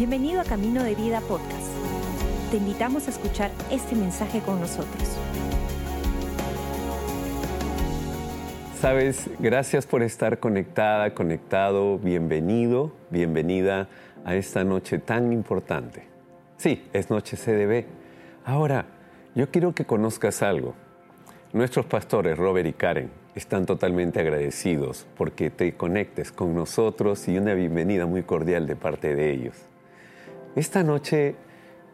Bienvenido a Camino de Vida Podcast. Te invitamos a escuchar este mensaje con nosotros. Sabes, gracias por estar conectada, conectado, bienvenido, bienvenida a esta noche tan importante. Sí, es noche CDB. Ahora, yo quiero que conozcas algo. Nuestros pastores, Robert y Karen, están totalmente agradecidos porque te conectes con nosotros y una bienvenida muy cordial de parte de ellos. Esta noche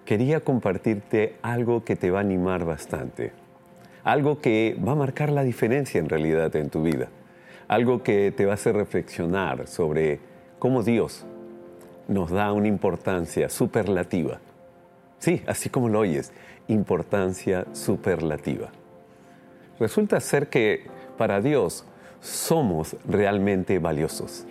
quería compartirte algo que te va a animar bastante, algo que va a marcar la diferencia en realidad en tu vida, algo que te va a hacer reflexionar sobre cómo Dios nos da una importancia superlativa. Sí, así como lo oyes, importancia superlativa. Resulta ser que para Dios somos realmente valiosos.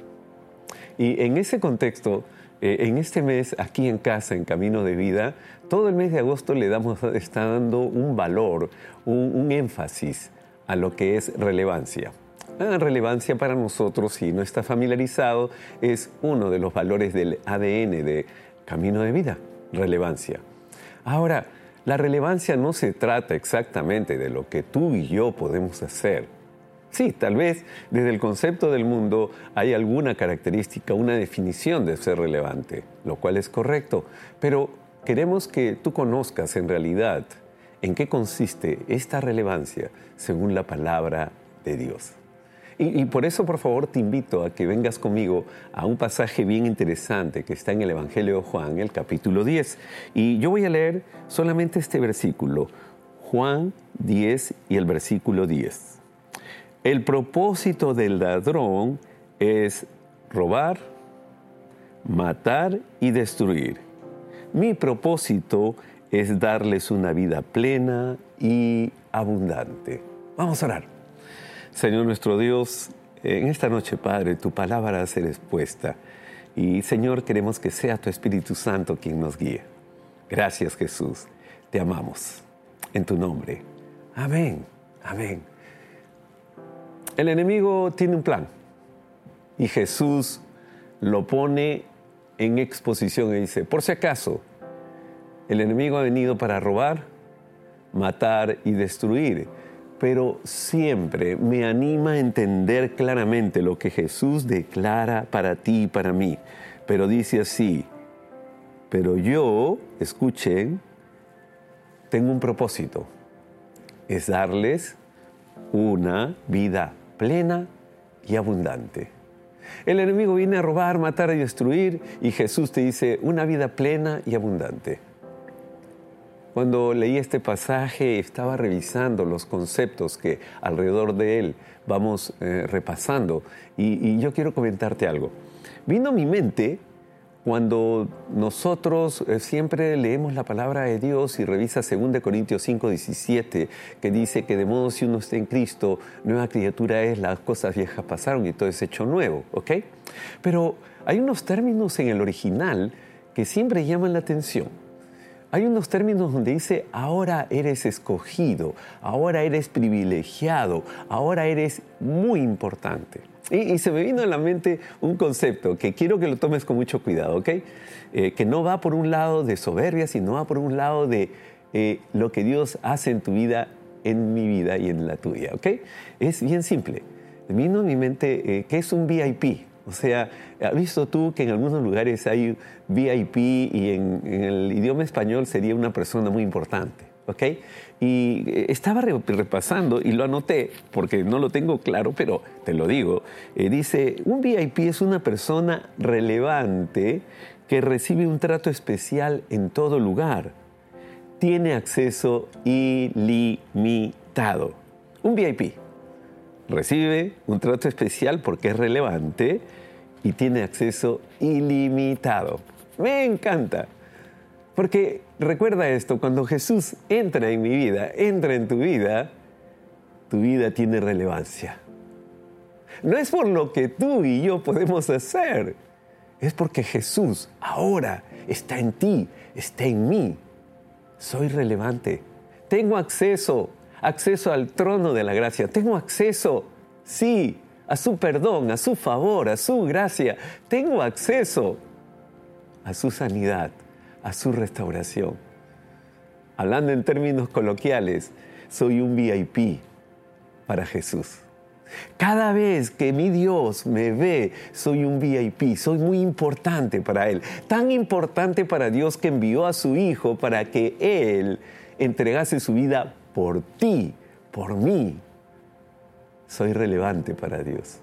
Y en ese contexto, eh, en este mes, aquí en casa, en Camino de Vida, todo el mes de agosto le damos, está dando un valor, un, énfasis a lo que es relevancia. La relevancia para nosotros, si no está familiarizado, es uno de los valores del ADN de Camino de Vida, relevancia. Ahora, la relevancia no se trata exactamente de lo que tú y yo podemos hacer, Sí, tal vez desde el concepto del mundo hay alguna característica, una definición de ser relevante, lo cual es correcto, pero queremos que tú conozcas en realidad en qué consiste esta relevancia según la palabra de Dios. Y, por eso, por favor, te invito a que vengas conmigo a un pasaje bien interesante que está en el Evangelio de Juan, el capítulo 10. Y yo voy a leer solamente este versículo, Juan 10 y el versículo 10. El propósito del ladrón es robar, matar y destruir. Mi propósito es darles una vida plena y abundante. Vamos a orar. Señor nuestro Dios, en esta noche, Padre, tu palabra va a ser expuesta. Y Señor, queremos que sea tu Espíritu Santo quien nos guíe. Gracias Jesús. Te amamos. En tu nombre. Amén. Amén. El enemigo tiene un plan y Jesús lo pone en exposición y dice, por si acaso, el enemigo ha venido para robar, matar y destruir, pero siempre me anima a entender claramente lo que Jesús declara para ti y para mí. Pero dice así, pero yo, escuchen, tengo un propósito, es darles una vida plena y abundante. El enemigo viene a robar, matar y destruir y Jesús te dice una vida plena y abundante. Cuando leí este pasaje estaba revisando los conceptos que alrededor de él vamos eh, repasando y, y yo quiero comentarte algo. Vino a mi mente cuando nosotros eh, siempre leemos la palabra de Dios y revisa 2 Corintios 5, 17, que dice que de modo si uno está en Cristo, nueva criatura es, las cosas viejas pasaron y todo es hecho nuevo, ¿ok? Pero hay unos términos en el original que siempre llaman la atención. Hay unos términos donde dice, ahora eres escogido, ahora eres privilegiado, ahora eres muy importante. Y, se me vino a la mente un concepto que quiero que lo tomes con mucho cuidado, ¿ok? Eh, que no va por un lado de soberbia, sino va por un lado de eh, lo que Dios hace en tu vida, en mi vida y en la tuya, ¿ok? Es bien simple. Me vino a mi mente eh, que es un VIP. O sea, ¿has visto tú que en algunos lugares hay VIP y en el idioma español sería una persona muy importante? ¿Ok? Y eh, estaba repasando y lo anoté porque no lo tengo claro, pero te lo digo. Eh, dice, un VIP es una persona relevante que recibe un trato especial en todo lugar. Tiene acceso ilimitado. Un VIP recibe un trato especial porque es relevante y tiene acceso ilimitado. Me encanta. Porque recuerda esto, cuando Jesús entra en mi vida, entra en tu vida, tu vida tiene relevancia. No es por lo que tú y yo podemos hacer, es porque Jesús ahora está en ti, está en mí. Soy relevante. Tengo acceso, acceso al trono de la gracia. Tengo acceso, sí, a su perdón, a su favor, a su gracia. Tengo acceso a su sanidad, a su restauración. Hablando en términos coloquiales, soy un VIP para Jesús. Cada vez que mi Dios me ve, soy un VIP, soy muy importante para Él. Tan importante para Dios que envió a su Hijo para que Él entregase su vida por ti, por mí. Soy relevante para Dios.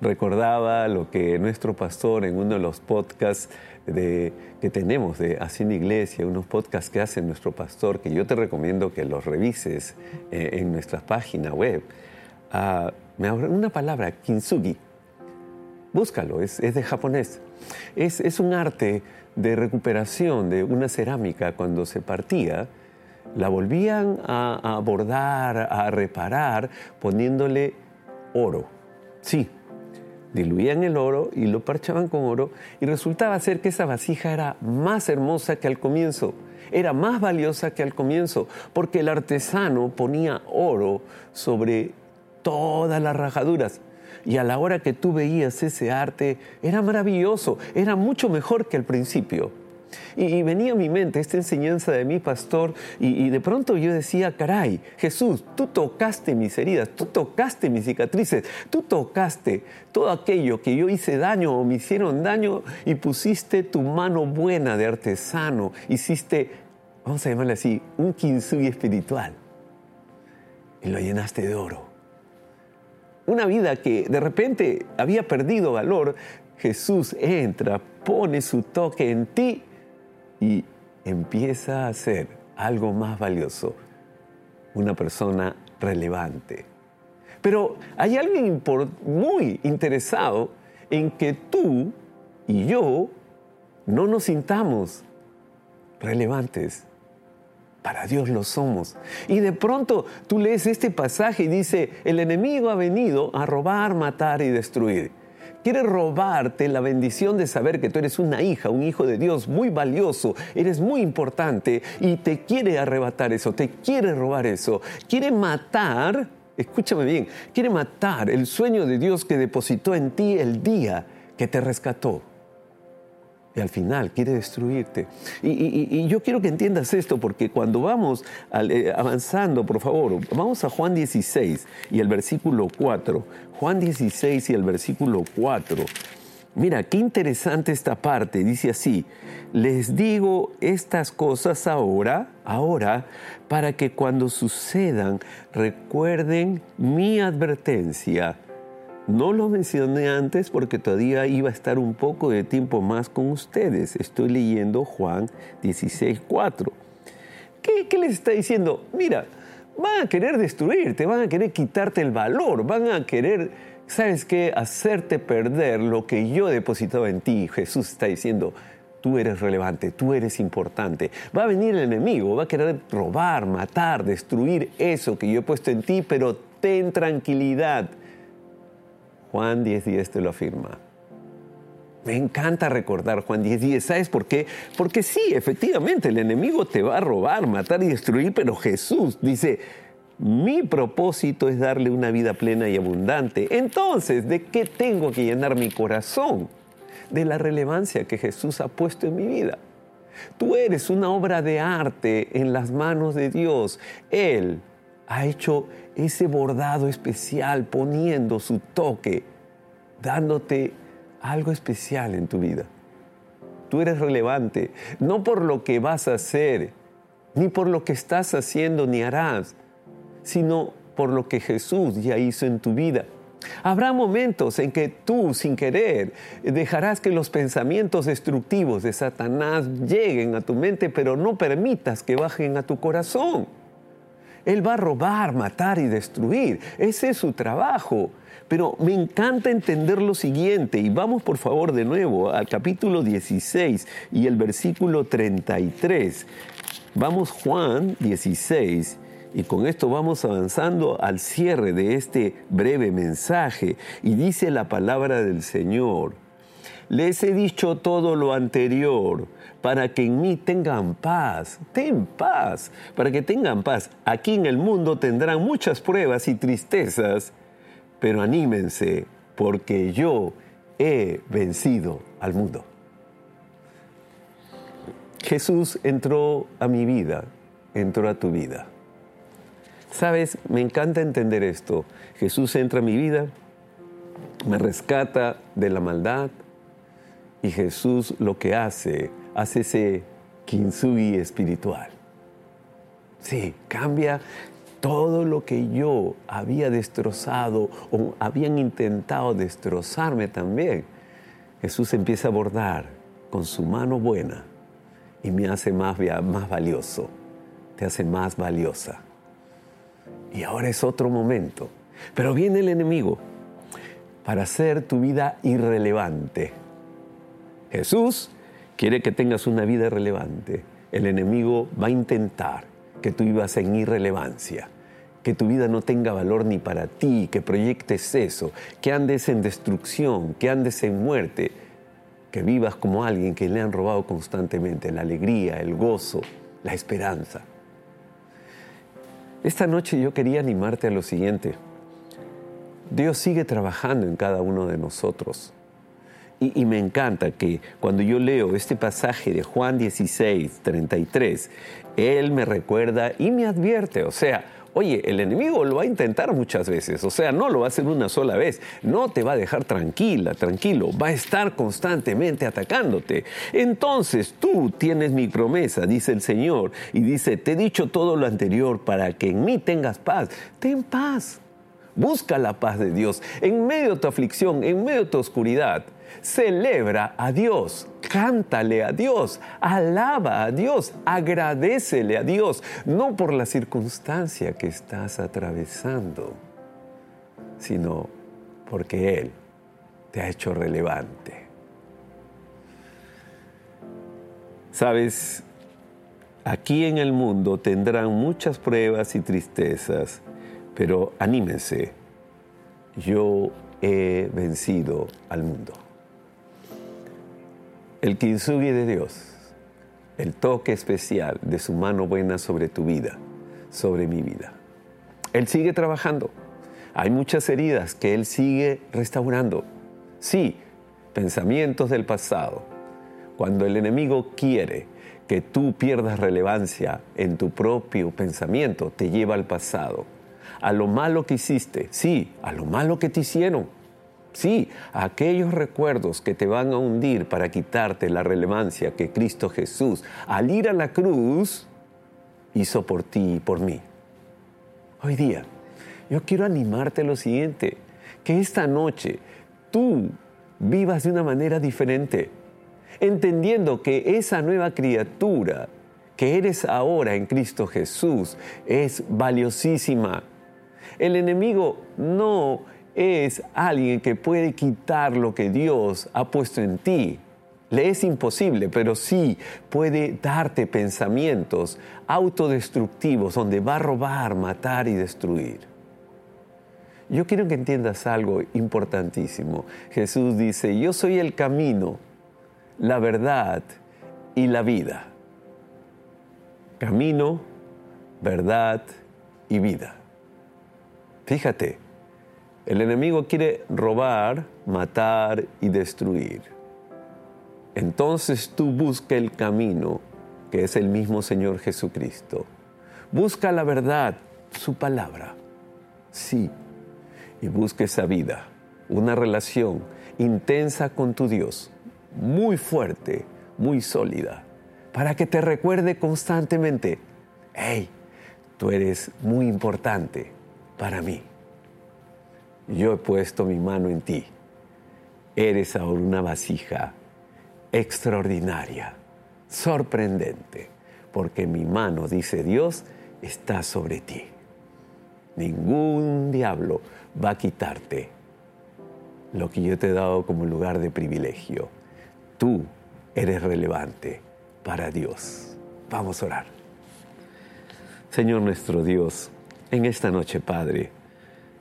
Recordaba lo que nuestro pastor en uno de los podcasts que tenemos de Haciendo Iglesia, unos podcasts que hace nuestro pastor, que yo te recomiendo que los revises eh, en nuestra página web me una palabra, kintsugi. Búscalo, es, de japonés. Es, un arte de recuperación de una cerámica cuando se partía. La volvían a, bordar, a reparar, poniéndole oro. Sí, diluían el oro y lo parchaban con oro y resultaba ser que esa vasija era más hermosa que al comienzo, era más valiosa que al comienzo, porque el artesano ponía oro sobre todas las rajaduras. Y a la hora que tú veías ese arte, era maravilloso, era mucho mejor que al principio. Y, venía a mi mente esta enseñanza de mi pastor y, de pronto yo decía, caray, Jesús, tú tocaste mis heridas, tú tocaste mis cicatrices, tú tocaste todo aquello que yo hice daño o me hicieron daño y pusiste tu mano buena de artesano, hiciste, vamos a llamarle así, un kintsugi espiritual y lo llenaste de oro una vida que de repente había perdido valor, Jesús entra, pone su toque en ti y empieza a ser algo más valioso, una persona relevante. Pero hay alguien muy interesado en que tú y yo no nos sintamos relevantes para Dios lo somos. Y de pronto tú lees este pasaje y dice, el enemigo ha venido a robar, matar y destruir. Quiere robarte la bendición de saber que tú eres una hija, un hijo de Dios muy valioso, eres muy importante y te quiere arrebatar eso, te quiere robar eso, quiere matar, escúchame bien, quiere matar el sueño de Dios que depositó en ti el día que te rescató y al final quiere destruirte. Y, yo quiero que entiendas esto porque cuando vamos eh, avanzando, por favor, vamos a Juan 16 y el versículo 4. Juan 16 y el versículo 4. Mira, qué interesante esta parte. Dice así, les digo estas cosas ahora, ahora, para que cuando sucedan recuerden mi advertencia no lo mencioné antes porque todavía iba a estar un poco de tiempo más con ustedes. Estoy leyendo Juan 16, 4. ¿Qué, les está diciendo? Mira, van a querer destruirte, van a querer quitarte el valor, van a querer, ¿sabes qué? Hacerte perder lo que yo he depositado en ti. Jesús está diciendo, tú eres relevante, tú eres importante. Va a venir el enemigo, va a querer robar, matar, destruir eso que yo he puesto en ti, pero ten tranquilidad Juan 10.10 te lo afirma. Me encanta recordar Juan 10.10. ¿Sabes por qué? Porque sí, efectivamente, el enemigo te va a robar, matar y destruir, pero Jesús dice, mi propósito es darle una vida plena y abundante. Entonces, ¿de qué tengo que llenar mi corazón? De la relevancia que Jesús ha puesto en mi vida. Tú eres una obra de arte en las manos de Dios. Él ha hecho ese bordado especial poniendo su toque, dándote algo especial en tu vida. Tú eres relevante, no por lo que vas a hacer, ni por lo que estás haciendo ni harás, sino por lo que Jesús ya hizo en tu vida. Habrá momentos en que tú, sin querer, dejarás que los pensamientos destructivos de Satanás lleguen a tu mente, pero no permitas que bajen a tu corazón. Él va a robar, matar y destruir. Ese es su trabajo. Pero me encanta entender lo siguiente, y vamos por favor de nuevo al capítulo 16 y el versículo 33. Vamos Juan 16 y con esto vamos avanzando al cierre de este breve mensaje y dice la palabra del Señor. Les he dicho todo lo anterior para que en mí tengan paz. Ten paz, para que tengan paz. Aquí en el mundo tendrán muchas pruebas y tristezas, pero anímense, porque yo he vencido al mundo. Jesús entró a mi vida, entró a tu vida. Sabes, me encanta entender esto. Jesús entra a mi vida, me rescata de la maldad y Jesús lo que hace, hace ese kintsugi espiritual. Sí, cambia todo lo que yo había destrozado o habían intentado destrozarme también. Jesús empieza a bordar con su mano buena y me hace más, más valioso, te hace más valiosa. Y ahora es otro momento. Pero viene el enemigo para hacer tu vida irrelevante. Jesús quiere que tengas una vida relevante. El enemigo va a intentar que tú vivas en irrelevancia, que tu vida no tenga valor ni para ti, que proyectes eso, que andes en destrucción, que andes en muerte, que vivas como alguien que le han robado constantemente la alegría, el gozo, la esperanza. Esta noche yo quería animarte a lo siguiente. Dios sigue trabajando en cada uno de nosotros. Y, me encanta que cuando yo leo este pasaje de Juan 16, 33, Él me recuerda y me advierte, o sea, Oye, el enemigo lo va a intentar muchas veces, o sea, no lo va a hacer una sola vez, no te va a dejar tranquila, tranquilo, va a estar constantemente atacándote. Entonces tú tienes mi promesa, dice el Señor, y dice, te he dicho todo lo anterior para que en mí tengas paz. Ten paz. Busca la paz de Dios en medio de tu aflicción, en medio de tu oscuridad. Celebra a Dios, cántale a Dios, alaba a Dios, agradecele a Dios, no por la circunstancia que estás atravesando, sino porque Él te ha hecho relevante. Sabes, aquí en el mundo tendrán muchas pruebas y tristezas, pero anímense, yo he vencido al mundo. El kintsugi de Dios, el toque especial de su mano buena sobre tu vida, sobre mi vida. Él sigue trabajando. Hay muchas heridas que Él sigue restaurando. Sí, pensamientos del pasado. Cuando el enemigo quiere que tú pierdas relevancia en tu propio pensamiento, te lleva al pasado, a lo malo que hiciste, sí, a lo malo que te hicieron Sí, aquellos recuerdos que te van a hundir para quitarte la relevancia que Cristo Jesús, al ir a la cruz, hizo por ti y por mí. Hoy día, yo quiero animarte a lo siguiente, que esta noche tú vivas de una manera diferente, entendiendo que esa nueva criatura que eres ahora en Cristo Jesús es valiosísima. El enemigo no es alguien que puede quitar lo que Dios ha puesto en ti. Le es imposible, pero sí puede darte pensamientos autodestructivos donde va a robar, matar y destruir. Yo quiero que entiendas algo importantísimo. Jesús dice, yo soy el camino, la verdad y la vida. Camino, verdad y vida. Fíjate, el enemigo quiere robar, matar y destruir. Entonces tú busca el camino, que es el mismo Señor Jesucristo. Busca la verdad, su palabra. Sí. Y busca esa vida, una relación intensa con tu Dios, muy fuerte, muy sólida, para que te recuerde constantemente, hey, tú eres muy importante para mí yo he puesto mi mano en ti. Eres ahora una vasija extraordinaria, sorprendente, porque mi mano, dice Dios, está sobre ti. Ningún diablo va a quitarte lo que yo te he dado como lugar de privilegio. Tú eres relevante para Dios. Vamos a orar. Señor nuestro Dios, en esta noche, Padre,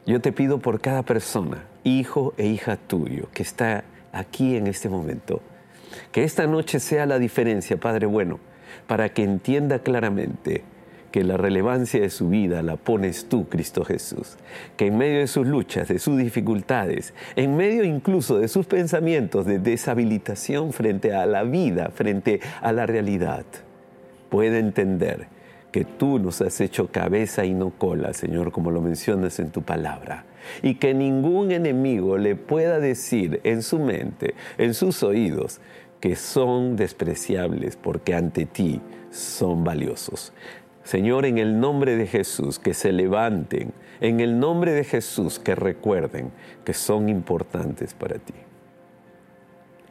yo te pido por cada persona, hijo e hija tuyo, que está aquí en este momento, que esta noche sea la diferencia, Padre bueno, para que entienda claramente que la relevancia de su vida la pones tú, Cristo Jesús. Que en medio de sus luchas, de sus dificultades, en medio incluso de sus pensamientos de deshabilitación frente a la vida, frente a la realidad, puede entender que tú nos has hecho cabeza y no cola, Señor, como lo mencionas en tu palabra. Y que ningún enemigo le pueda decir en su mente, en sus oídos, que son despreciables porque ante ti son valiosos. Señor, en el nombre de Jesús, que se levanten, en el nombre de Jesús, que recuerden que son importantes para ti.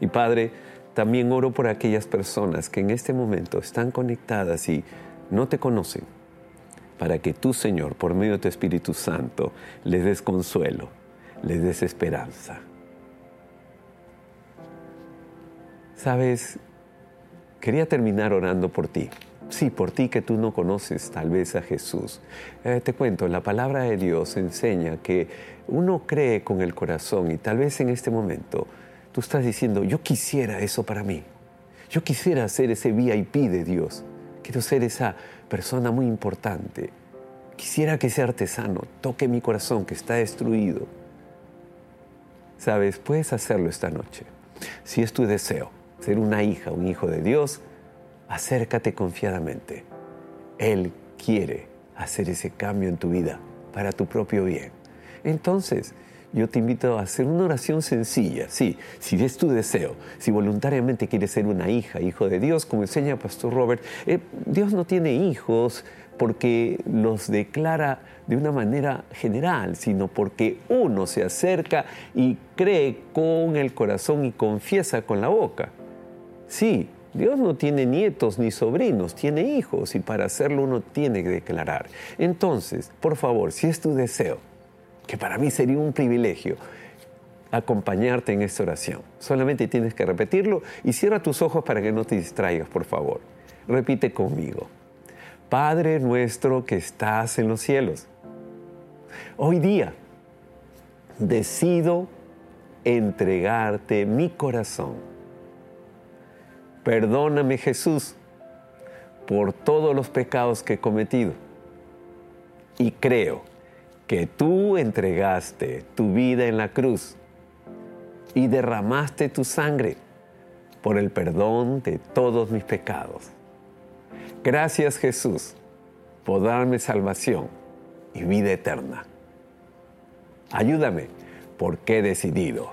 Y Padre, también oro por aquellas personas que en este momento están conectadas y no te conocen, para que tú, Señor, por medio de tu Espíritu Santo, les des consuelo, les des esperanza. Sabes, quería terminar orando por ti. Sí, por ti que tú no conoces tal vez a Jesús. Eh, te cuento, la palabra de Dios enseña que uno cree con el corazón y tal vez en este momento tú estás diciendo, yo quisiera eso para mí. Yo quisiera ser ese VIP de Dios. Quiero ser esa persona muy importante. Quisiera que ese artesano toque mi corazón que está destruido. Sabes, puedes hacerlo esta noche. Si es tu deseo, ser una hija, un hijo de Dios, acércate confiadamente. Él quiere hacer ese cambio en tu vida para tu propio bien. Entonces, yo te invito a hacer una oración sencilla. Sí, si es tu deseo, si voluntariamente quieres ser una hija, hijo de Dios, como enseña Pastor Robert, eh, Dios no tiene hijos porque los declara de una manera general, sino porque uno se acerca y cree con el corazón y confiesa con la boca. Sí, Dios no tiene nietos ni sobrinos, tiene hijos y para hacerlo uno tiene que declarar. Entonces, por favor, si es tu deseo, que para mí sería un privilegio acompañarte en esta oración, solamente tienes que repetirlo y cierra tus ojos para que no te distraigas, por favor. Repite conmigo. Padre nuestro que estás en los cielos, hoy día decido entregarte mi corazón Perdóname Jesús por todos los pecados que he cometido. Y creo que tú entregaste tu vida en la cruz y derramaste tu sangre por el perdón de todos mis pecados. Gracias Jesús por darme salvación y vida eterna. Ayúdame porque he decidido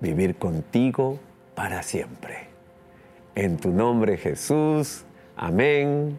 vivir contigo para siempre. En tu nombre Jesús. Amén,